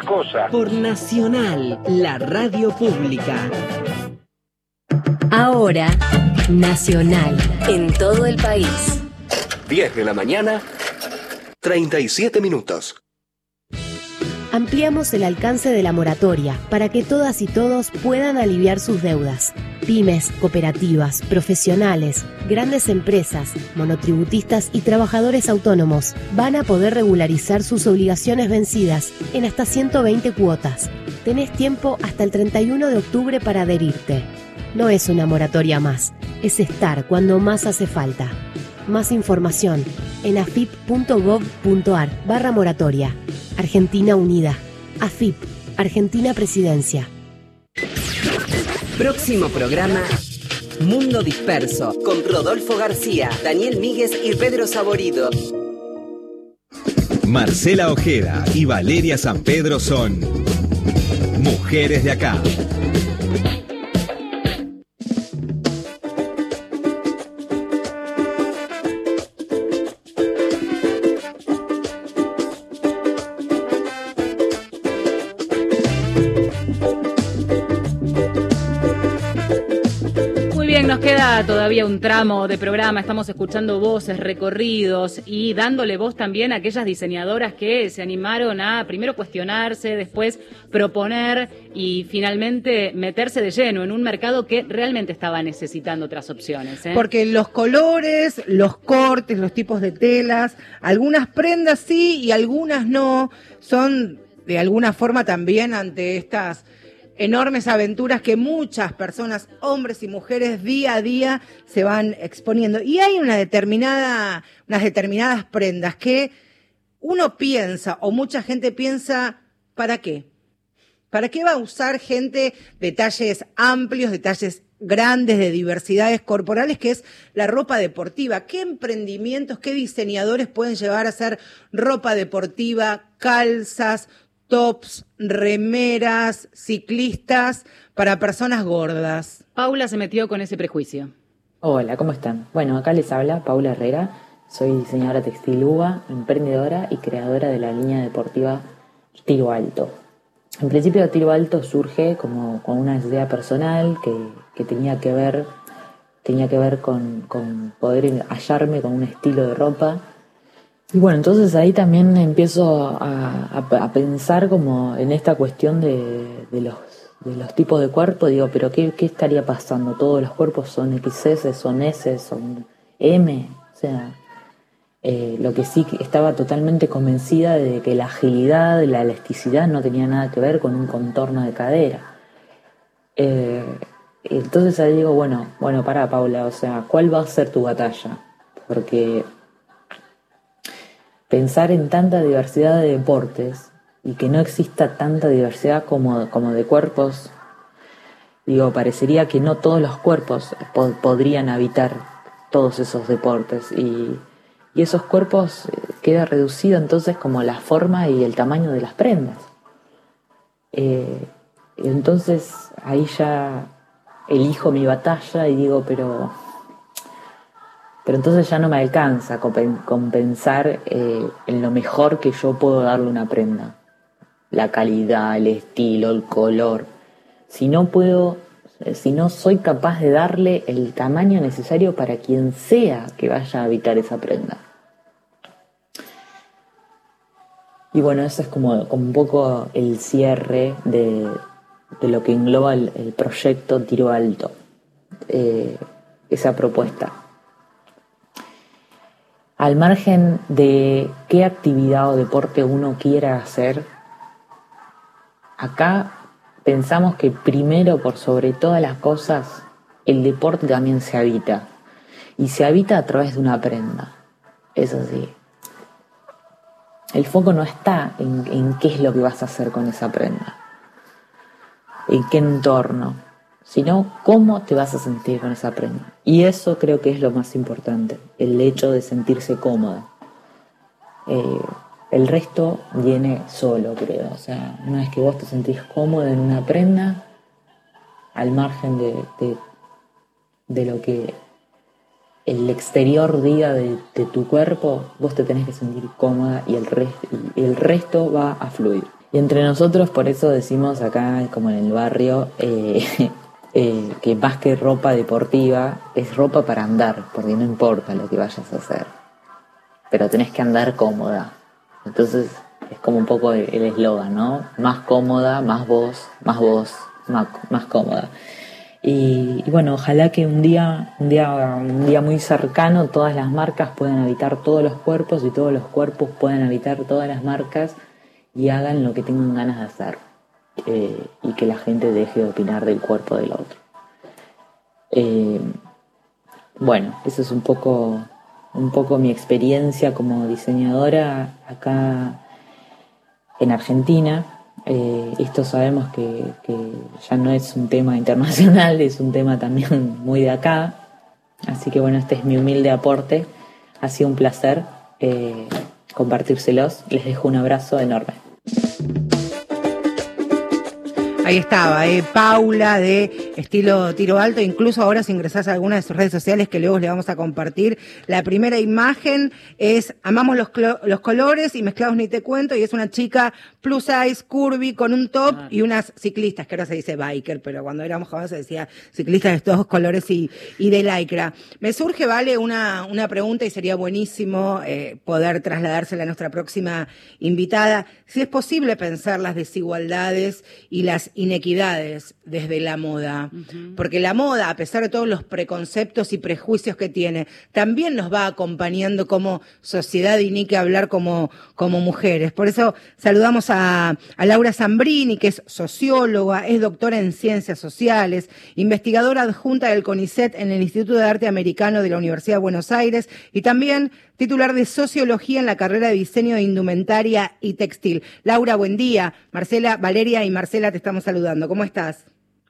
cosa. Por Nacional, la radio pública. Ahora, Nacional, en todo el país. 10 de la mañana, 37 minutos. Ampliamos el alcance de la moratoria para que todas y todos puedan aliviar sus deudas. Pymes, cooperativas, profesionales, grandes empresas, monotributistas y trabajadores autónomos van a poder regularizar sus obligaciones vencidas en hasta 120 cuotas. Tenés tiempo hasta el 31 de octubre para adherirte. No es una moratoria más, es estar cuando más hace falta. Más información en afip.gov.ar barra moratoria. Argentina Unida. AFIP. Argentina Presidencia. Próximo programa. Mundo Disperso, con Rodolfo García, Daniel Míguez y Pedro Saborido. Marcela Ojeda y Valeria San Pedro son mujeres de acá. Todavía un tramo de programa, estamos escuchando voces, recorridos y dándole voz también a aquellas diseñadoras que se animaron a primero cuestionarse, después proponer y finalmente meterse de lleno en un mercado que realmente estaba necesitando otras opciones. ¿eh? Porque los colores, los cortes, los tipos de telas, algunas prendas sí y algunas no, son de alguna forma también ante estas enormes aventuras que muchas personas, hombres y mujeres, día a día se van exponiendo. Y hay una determinada, unas determinadas prendas que uno piensa, o mucha gente piensa, ¿para qué? ¿Para qué va a usar gente de talles amplios, de talles grandes, de diversidades corporales, que es la ropa deportiva? ¿Qué emprendimientos, qué diseñadores pueden llevar a hacer ropa deportiva, calzas, tops, remeras, ciclistas para personas gordas. Paula se metió con ese prejuicio. Hola, ¿cómo están? Bueno, acá les habla Paula Herrera. Soy diseñadora textil UBA, emprendedora y creadora de la línea deportiva Tiro Alto. En principio, Tiro Alto surge como con una idea personal que, que, tenía que ver, tenía que ver con, con poder hallarme con un estilo de ropa y bueno, entonces ahí también empiezo a, pensar como en esta cuestión de, los, de los tipos de cuerpo, digo, pero ¿qué, ¿qué, estaría pasando? Todos los cuerpos son XS, son S, son M, o sea, eh, lo que sí estaba totalmente convencida de que la agilidad, la elasticidad no tenía nada que ver con un contorno de cadera. Eh, entonces ahí digo, bueno, bueno, para Paula, o sea, ¿cuál va a ser tu batalla? Porque pensar en tanta diversidad de deportes y que no exista tanta diversidad como, como de cuerpos, digo, parecería que no todos los cuerpos podrían habitar todos esos deportes y, esos cuerpos eh, queda reducido entonces como la forma y el tamaño de las prendas. Eh, entonces ahí ya elijo mi batalla y digo, pero pero entonces ya no me alcanza con pensar eh, en lo mejor que yo puedo darle una prenda. La calidad, el estilo, el color. Si no puedo, si no soy capaz de darle el tamaño necesario para quien sea que vaya a habitar esa prenda. Y bueno, ese es como, un poco el cierre de, lo que engloba el, proyecto Tiro Alto, eh, esa propuesta al margen de qué actividad o deporte uno quiera hacer, acá pensamos que primero, por sobre todas las cosas, el deporte también se habita. Y se habita a través de una prenda. Eso sí. El foco no está en, en qué es lo que vas a hacer con esa prenda. En qué entorno sino cómo te vas a sentir con esa prenda. Y eso creo que es lo más importante, el hecho de sentirse cómoda. Eh, el resto viene solo, creo. O sea, una vez que vos te sentís cómoda en una prenda, al margen de, de, lo que el exterior diga de, tu cuerpo, vos te tenés que sentir cómoda y el, y el resto va a fluir. Y entre nosotros, por eso decimos acá, como en el barrio, eh, Eh, que más que ropa deportiva es ropa para andar, porque no importa lo que vayas a hacer, pero tenés que andar cómoda. Entonces es como un poco el eslogan, ¿no? Más cómoda, más voz, más voz, más, más cómoda. Y, bueno, ojalá que un día, un día, un día muy cercano todas las marcas puedan habitar todos los cuerpos y todos los cuerpos puedan habitar todas las marcas y hagan lo que tengan ganas de hacer. Eh, y que la gente deje de opinar del cuerpo del otro. Eh, bueno, eso es un poco, un poco mi experiencia como diseñadora acá en Argentina. Eh, esto sabemos que, ya no es un tema internacional, es un tema también muy de acá. Así que bueno, este es mi humilde aporte. Ha sido un placer compartírselos. Les dejo un abrazo enorme. Ahí estaba, eh, Paula de estilo tiro alto. Incluso ahora si ingresás a alguna de sus redes sociales que luego le vamos a compartir, la primera imagen es amamos los, los colores y mezclados ni te cuento y es una chica plus size, curvy, con un top y unas ciclistas, que ahora se dice biker, pero cuando éramos jóvenes se decía ciclistas de todos colores y, y de lycra. Me surge, vale, una, una pregunta y sería buenísimo eh, poder trasladársela a nuestra próxima invitada. Si es posible pensar las desigualdades y las inequidades desde la moda. Porque la moda, a pesar de todos los preconceptos y prejuicios que tiene, también nos va acompañando como sociedad y ni que hablar como, como mujeres. Por eso saludamos a, a Laura Zambrini, que es socióloga, es doctora en ciencias sociales, investigadora adjunta del CONICET en el Instituto de Arte Americano de la Universidad de Buenos Aires y también titular de sociología en la carrera de diseño de indumentaria y textil. Laura, buen día. Marcela, Valeria y Marcela te estamos saludando. ¿Cómo estás?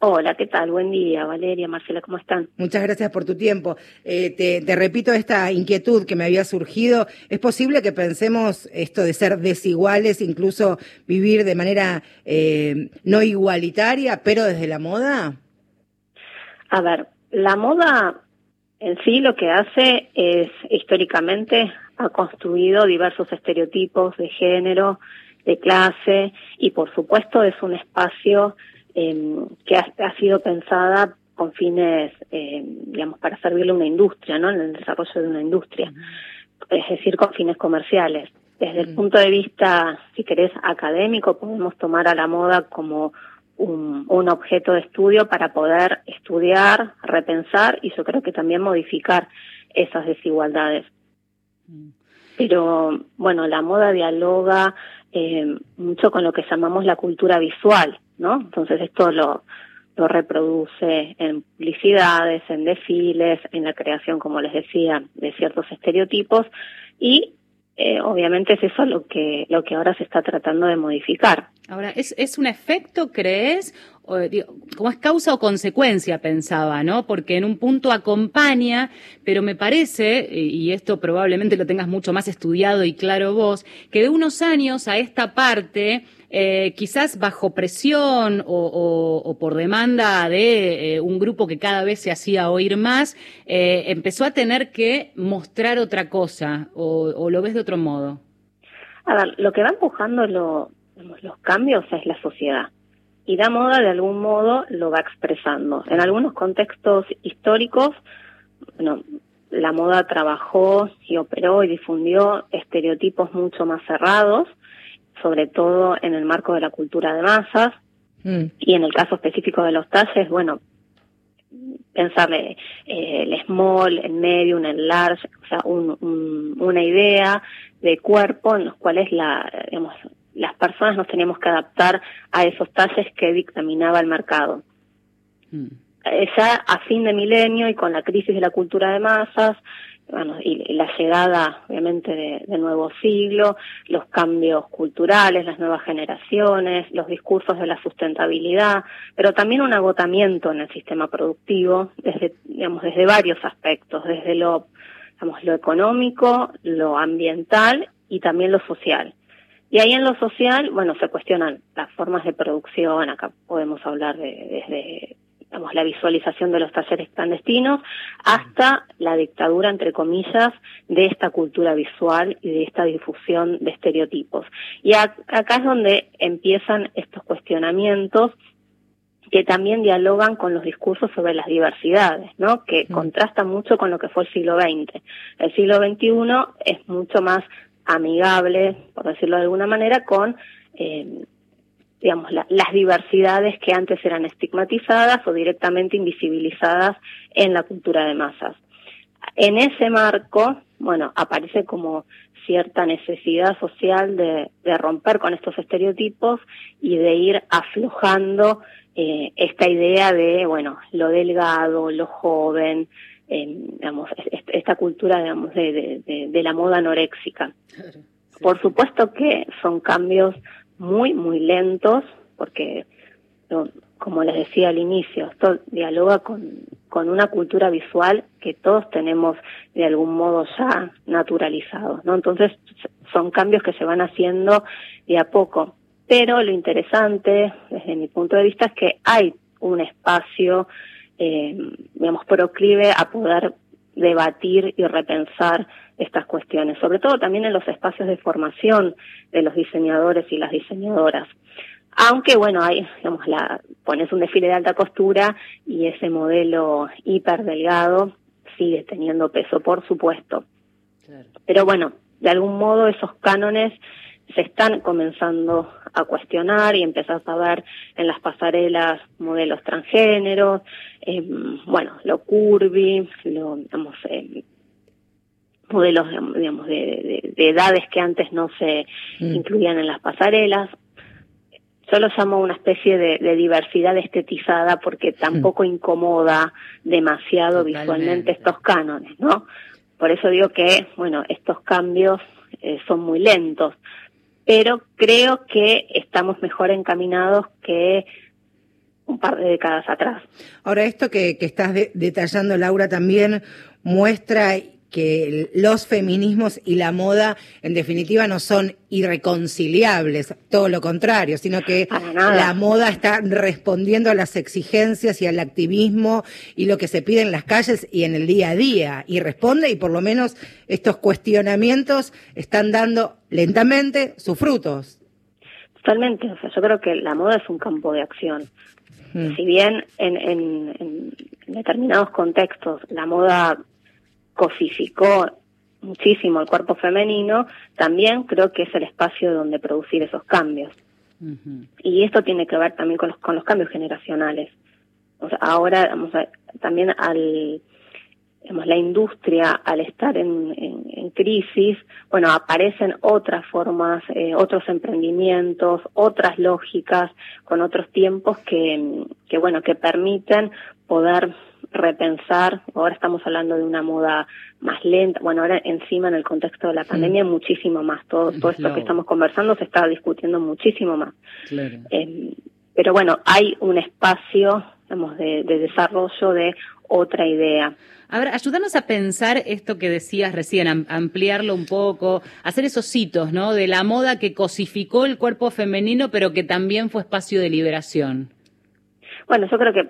Hola, ¿qué tal? Buen día, Valeria, Marcela, ¿cómo están? Muchas gracias por tu tiempo. Eh, te, te repito esta inquietud que me había surgido. ¿Es posible que pensemos esto de ser desiguales, incluso vivir de manera eh, no igualitaria, pero desde la moda? A ver, la moda en sí lo que hace es, históricamente, ha construido diversos estereotipos de género, de clase, y por supuesto es un espacio eh, que ha, ha sido pensada con fines, eh, digamos, para servirle a una industria, ¿no? En el desarrollo de una industria, es decir, con fines comerciales. Desde el punto de vista, si querés, académico, podemos tomar a la moda como un, un objeto de estudio para poder estudiar, repensar y yo creo que también modificar esas desigualdades. Pero bueno, la moda dialoga eh, mucho con lo que llamamos la cultura visual, ¿no? Entonces esto lo, reproduce en publicidades, en desfiles, en la creación, como les decía, de ciertos estereotipos y eh, obviamente es eso lo que lo que ahora se está tratando de modificar. Ahora, ¿es, un efecto, crees? O, digo, ¿Cómo es causa o consecuencia? Pensaba, ¿no? Porque en un punto acompaña, pero me parece, y esto probablemente lo tengas mucho más estudiado y claro vos, que de unos años a esta parte, eh, quizás bajo presión o, o- o por demanda de eh, un grupo que cada vez se hacía oír más, eh, empezó a tener que mostrar otra cosa, o, o lo ves de otro modo. A ver, lo que va empujando lo- los cambios es la sociedad. Y la moda de algún modo lo va expresando. En algunos contextos históricos, bueno, la moda trabajó y operó y difundió estereotipos mucho más cerrados, sobre todo en el marco de la cultura de masas. Y en el caso específico de los talles, bueno, pensarle eh, el small, el medium, el large, o sea, un- un- una idea de cuerpo en los cuales la, digamos, las personas nos teníamos que adaptar a esos talles que dictaminaba el mercado. Eh, Ya a fin de milenio y con la crisis de la cultura de masas, bueno, y, la llegada, obviamente, de- nuevo siglo, los cambios culturales, las nuevas generaciones, los discursos de la sustentabilidad, pero también un agotamiento en el sistema productivo desde, digamos, desde varios aspectos, desde lo, digamos, lo económico, lo ambiental y también lo social. Y ahí en lo social, bueno, se cuestionan las formas de producción, acá podemos hablar de, desde digamos, la visualización de los talleres clandestinos hasta la dictadura, entre comillas, de esta cultura visual y de esta difusión de estereotipos. Y ac- acá es donde empiezan estos cuestionamientos que también dialogan con los discursos sobre las diversidades, ¿no? Que contrastan mucho con lo que fue el siglo XX. El siglo XXI es mucho más amigable, por decirlo de alguna manera, con eh, digamos, la- las diversidades que antes eran estigmatizadas o directamente invisibilizadas en la cultura de masas. En ese marco, bueno, aparece como cierta necesidad social de, de romper con estos estereotipos y de ir aflojando eh, esta idea de, bueno, lo delgado, lo joven, eh, digamos, es- es- esta cultura, digamos, de, de- de- de la moda anoréxica. Por supuesto que son cambios muy, muy lentos, porque, como les decía al inicio, esto dialoga con, con una cultura visual que todos tenemos de algún modo ya naturalizados, ¿no? Entonces, son cambios que se van haciendo de a poco. Pero lo interesante, desde mi punto de vista, es que hay un espacio, eh, digamos, proclive a poder debatir y repensar estas cuestiones, sobre todo también en los espacios de formación de los diseñadores y las diseñadoras. Aunque, bueno, hay, digamos, la, pones un desfile de alta costura y ese modelo hiper delgado sigue teniendo peso, por supuesto. Pero bueno, de algún modo esos cánones se están comenzando a cuestionar y empezás a ver en las pasarelas modelos transgéneros, eh, bueno, lo curvy, lo, digamos, eh, modelos digamos, de, de, de, edades que antes no se Mm. incluían en las pasarelas. Yo lo llamo una especie de, de diversidad estetizada porque tampoco incomoda demasiado visualmente estos cánones, ¿no? Por eso digo que, bueno, estos cambios eh, son muy lentos, pero creo que estamos mejor encaminados que un par de décadas atrás. Ahora, esto que, que estás de- detallando, Laura, también muestra que los feminismos y la moda, en definitiva, no son irreconciliables, todo lo contrario, sino que la moda está respondiendo a las exigencias y al activismo y lo que se pide en las calles y en el día a día, y responde, y por lo menos estos cuestionamientos están dando lentamente sus frutos. Totalmente, o sea, yo creo que la moda es un campo de acción. Mm. Si bien en, en, en determinados contextos la moda cosificó muchísimo el cuerpo femenino, también creo que es el espacio donde producir esos cambios. Y esto tiene que ver también con los, con los cambios generacionales. O sea, ahora vamos a- también al digamos, la industria al estar en, en- en crisis, bueno, aparecen otras formas, eh, otros emprendimientos, otras lógicas, con otros tiempos que, que, bueno, que permiten poder repensar, ahora estamos hablando de una moda más lenta, bueno, ahora encima en el contexto de la pandemia muchísimo más, todo, todo esto Claro. que estamos conversando se está discutiendo muchísimo más. Claro. Eh, pero bueno, hay un espacio, digamos, de, de desarrollo de otra idea. A ver, ayúdanos a pensar esto que decías recién, am- ampliarlo un poco, hacer esos hitos, ¿no? De la moda que cosificó el cuerpo femenino, pero que también fue espacio de liberación. Bueno, yo creo que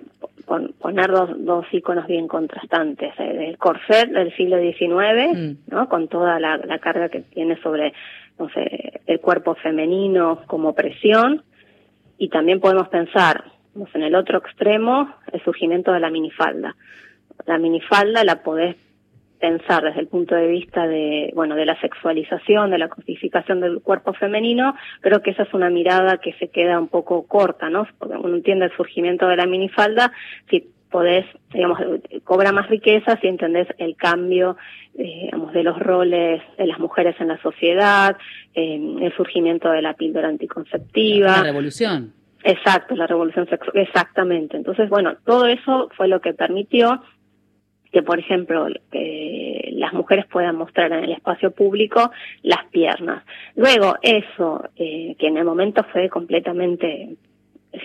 pon- poner dos, dos íconos bien contrastantes, eh, el corset del siglo XIX, ¿no? Con toda la, la carga que tiene sobre, no sé, el cuerpo femenino como presión, y también podemos pensar, en el otro extremo, el surgimiento de la minifalda. La minifalda la podés pensar desde el punto de vista de, bueno, de la sexualización, de la cosificación del cuerpo femenino, creo que esa es una mirada que se queda un poco corta, ¿no? Porque uno entiende el surgimiento de la minifalda, si podés, digamos, cobra más riqueza si entendés el cambio, eh, digamos, de los roles de las mujeres en la sociedad, eh, el surgimiento de la píldora anticonceptiva. La revolución. Exacto, la revolución sexual, exactamente. Entonces, bueno, todo eso fue lo que permitió que, por ejemplo, las mujeres puedan mostrar en el espacio público las piernas. Luego, eso, eh, que en el momento fue completamente,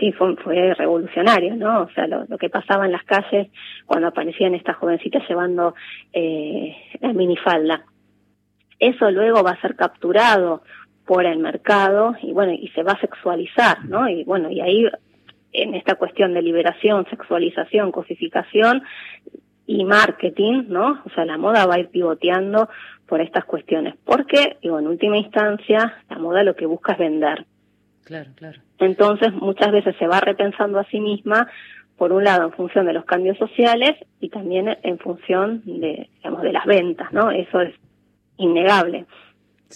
sí, fue, fue revolucionario, ¿no? O sea, lo, lo que pasaba en las calles cuando aparecían estas jovencitas llevando eh, la minifalda. Eso luego va a ser capturado por el mercado y bueno, y se va a sexualizar, ¿no? Y bueno, y ahí en esta cuestión de liberación, sexualización, cosificación y marketing, ¿no? O sea, la moda va a ir pivoteando por estas cuestiones, porque, digo, en última instancia, la moda lo que busca es vender. Claro, claro. Entonces, muchas veces se va repensando a sí misma, por un lado, en función de los cambios sociales y también en función de, digamos, de las ventas, ¿no? Eso es innegable.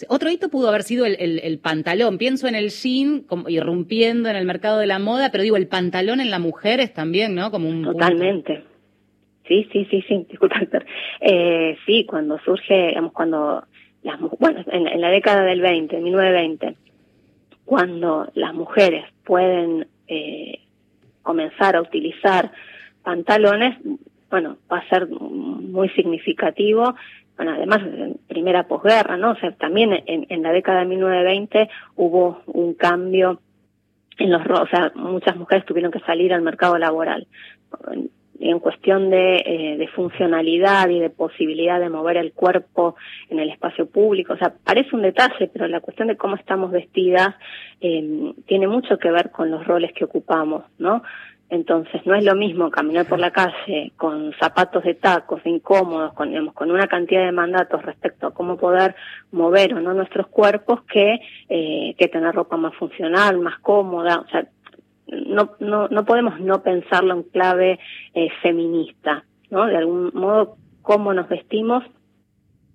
Otro hito pudo haber sido el, el- el pantalón. Pienso en el jean como irrumpiendo en el mercado de la moda, pero digo, el pantalón en las mujeres también, ¿no? Como un punto. Sí, sí, sí, sí, disculpa, Héctor. Eh, sí, cuando surge, digamos, cuando las bueno, en, la década del 20, 1920, cuando las mujeres pueden eh, comenzar a utilizar pantalones, bueno, va a ser muy significativo. Bueno, además, primera posguerra, ¿no? O sea, también en, en la década de 1920 hubo un cambio en los o sea, muchas mujeres tuvieron que salir al mercado laboral. En cuestión de, eh, de funcionalidad y de posibilidad de mover el cuerpo en el espacio público, o sea, parece un detalle, pero la cuestión de cómo estamos vestidas eh, tiene mucho que ver con los roles que ocupamos, ¿no? Entonces no es lo mismo caminar por la calle con zapatos de tacos incómodos, con, digamos, con una cantidad de mandatos respecto a cómo poder mover o no nuestros cuerpos que, eh, que tener ropa más funcional, más cómoda. O sea, no, no, no podemos no pensarlo en clave eh, feminista, ¿no? De algún modo, cómo nos vestimos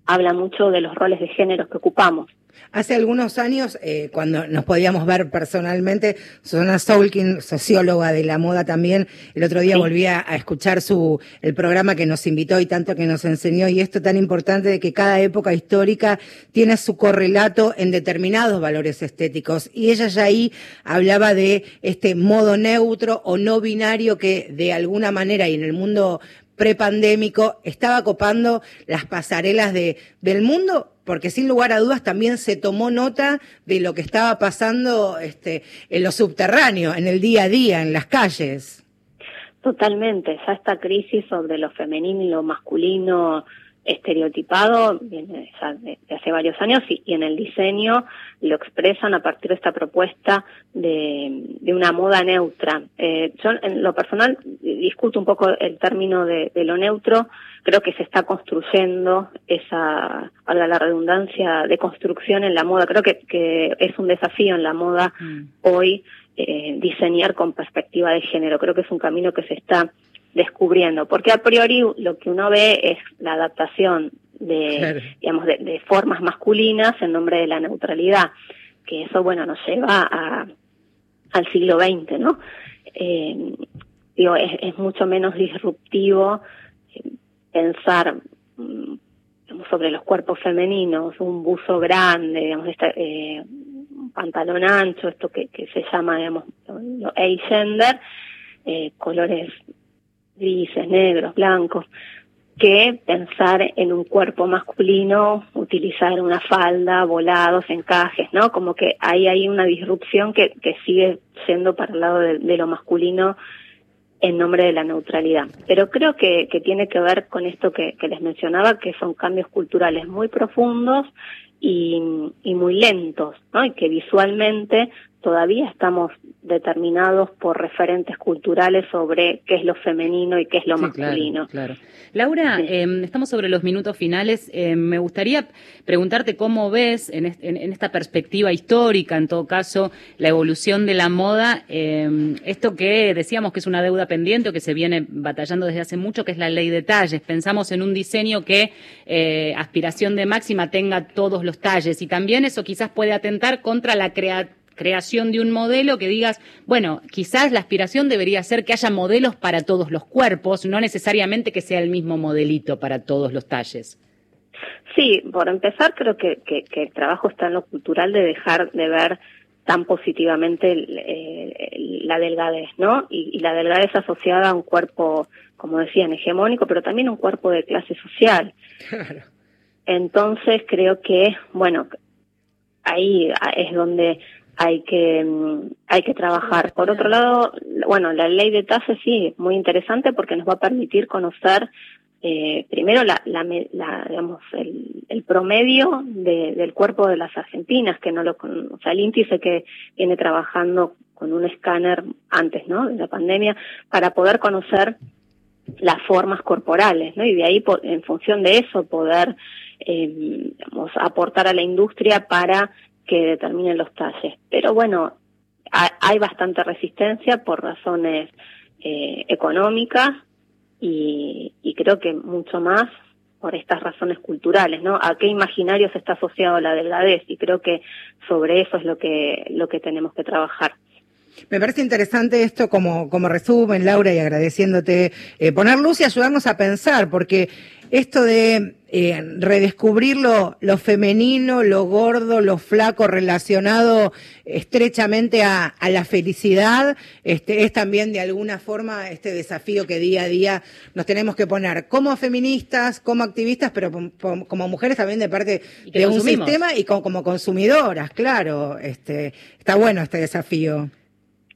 habla mucho de los roles de género que ocupamos. Hace algunos años, eh, cuando nos podíamos ver personalmente, Susana Soulkin, socióloga de la moda también, el otro día volví a, a escuchar su, el programa que nos invitó y tanto que nos enseñó, y esto tan importante de que cada época histórica tiene su correlato en determinados valores estéticos. Y ella ya ahí hablaba de este modo neutro o no binario que de alguna manera y en el mundo prepandémico estaba copando las pasarelas de, del mundo, porque sin lugar a dudas también se tomó nota de lo que estaba pasando este, en lo subterráneo, en el día a día, en las calles. Totalmente, ya esta crisis sobre lo femenino y lo masculino estereotipado viene de, de hace varios años y, y, en el diseño lo expresan a partir de esta propuesta de, de una moda neutra. Eh, yo en lo personal discuto un poco el término de, de, lo neutro, creo que se está construyendo esa, valga la redundancia, de construcción en la moda, creo que, que es un desafío en la moda mm. hoy eh, diseñar con perspectiva de género, creo que es un camino que se está descubriendo, porque a priori lo que uno ve es la adaptación de, claro. digamos, de, de, formas masculinas en nombre de la neutralidad, que eso, bueno, nos lleva a, al siglo XX, ¿no? Eh, digo, es, es, mucho menos disruptivo eh, pensar digamos, sobre los cuerpos femeninos, un buzo grande, digamos, eh, un pantalón ancho, esto que, que se llama, digamos, lo agender, eh, colores grises, negros, blancos, que pensar en un cuerpo masculino, utilizar una falda, volados, encajes, ¿no? Como que ahí hay una disrupción que, que sigue siendo para el lado de, lo masculino en nombre de la neutralidad. Pero creo que, que tiene que ver con esto que, que les mencionaba, que son cambios culturales muy profundos y, y muy lentos, ¿no? Y que visualmente todavía estamos determinados por referentes culturales sobre qué es lo femenino y qué es lo sí, masculino. Claro, claro. Laura, sí. eh, estamos sobre los minutos finales. Eh, me gustaría preguntarte cómo ves en, est en, esta perspectiva histórica, en todo caso, la evolución de la moda, eh, esto que decíamos que es una deuda pendiente o que se viene batallando desde hace mucho, que es la ley de talles. Pensamos en un diseño que eh, aspiración de máxima tenga todos los talles y también eso quizás puede atentar contra la creatividad creación de un modelo que digas, bueno, quizás la aspiración debería ser que haya modelos para todos los cuerpos, no necesariamente que sea el mismo modelito para todos los talles. Sí, por empezar, creo que, que, que el trabajo está en lo cultural de dejar de ver tan positivamente eh, la delgadez, ¿no? Y, y, la delgadez asociada a un cuerpo, como decían, hegemónico, pero también un cuerpo de clase social. Claro. Entonces creo que, bueno, ahí es donde hay que hay que trabajar. Por otro lado, bueno, la ley de tasas sí, muy interesante porque nos va a permitir conocer eh, primero la, la, la digamos el, el promedio de, del cuerpo de las argentinas que no lo o sea el índice que viene trabajando con un escáner antes no de la pandemia para poder conocer las formas corporales no y de ahí en función de eso poder eh, digamos, aportar a la industria para que determinen los talles. Pero bueno, hay bastante resistencia por razones eh, económicas y, y, creo que mucho más por estas razones culturales, ¿no? ¿A qué imaginario se está asociado la delgadez? Y creo que sobre eso es lo que, lo que tenemos que trabajar. Me parece interesante esto como, como resumen, Laura, y agradeciéndote eh, poner luz y ayudarnos a pensar, porque esto de eh, redescubrir lo, lo, femenino, lo gordo, lo flaco relacionado estrechamente a, a, la felicidad, este, es también de alguna forma este desafío que día a día nos tenemos que poner como feministas, como activistas, pero como, mujeres también de parte de consumimos. un sistema y como, como consumidoras, claro. Este, está bueno este desafío.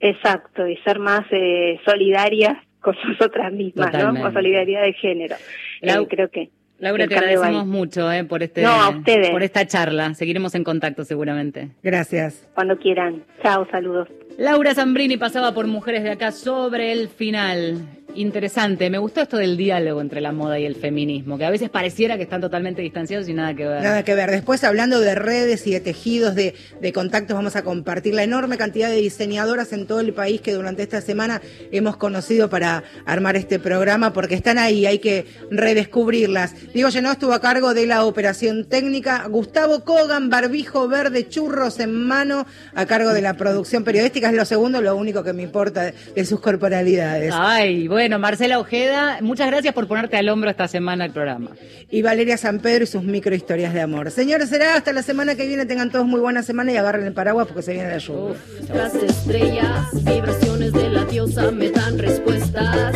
Exacto, y ser más eh, solidarias con nosotras mismas, Totalmente. ¿no? Con solidaridad de género. Lau eh, creo que. Laura, te agradecemos mucho eh, por, este, no, por esta charla. Seguiremos en contacto seguramente. Gracias. Cuando quieran. Chao, saludos. Laura Zambrini pasaba por Mujeres de Acá sobre el final. Interesante, me gustó esto del diálogo entre la moda y el feminismo, que a veces pareciera que están totalmente distanciados y nada que ver. Nada que ver. Después, hablando de redes y de tejidos, de, de contactos, vamos a compartir la enorme cantidad de diseñadoras en todo el país que durante esta semana hemos conocido para armar este programa, porque están ahí, hay que redescubrirlas. Diego Llenó estuvo a cargo de la operación técnica, Gustavo Kogan, barbijo verde, churros en mano, a cargo de la producción periodística. Es lo segundo, lo único que me importa de, de sus corporalidades. Ay, bueno, Marcela Ojeda, muchas gracias por ponerte al hombro esta semana el programa. Y Valeria San Pedro y sus microhistorias de amor. Señores, será hasta la semana que viene. Tengan todos muy buena semana y agarren el paraguas porque se viene la lluvia. Las estrellas, vibraciones de la diosa me dan respuestas.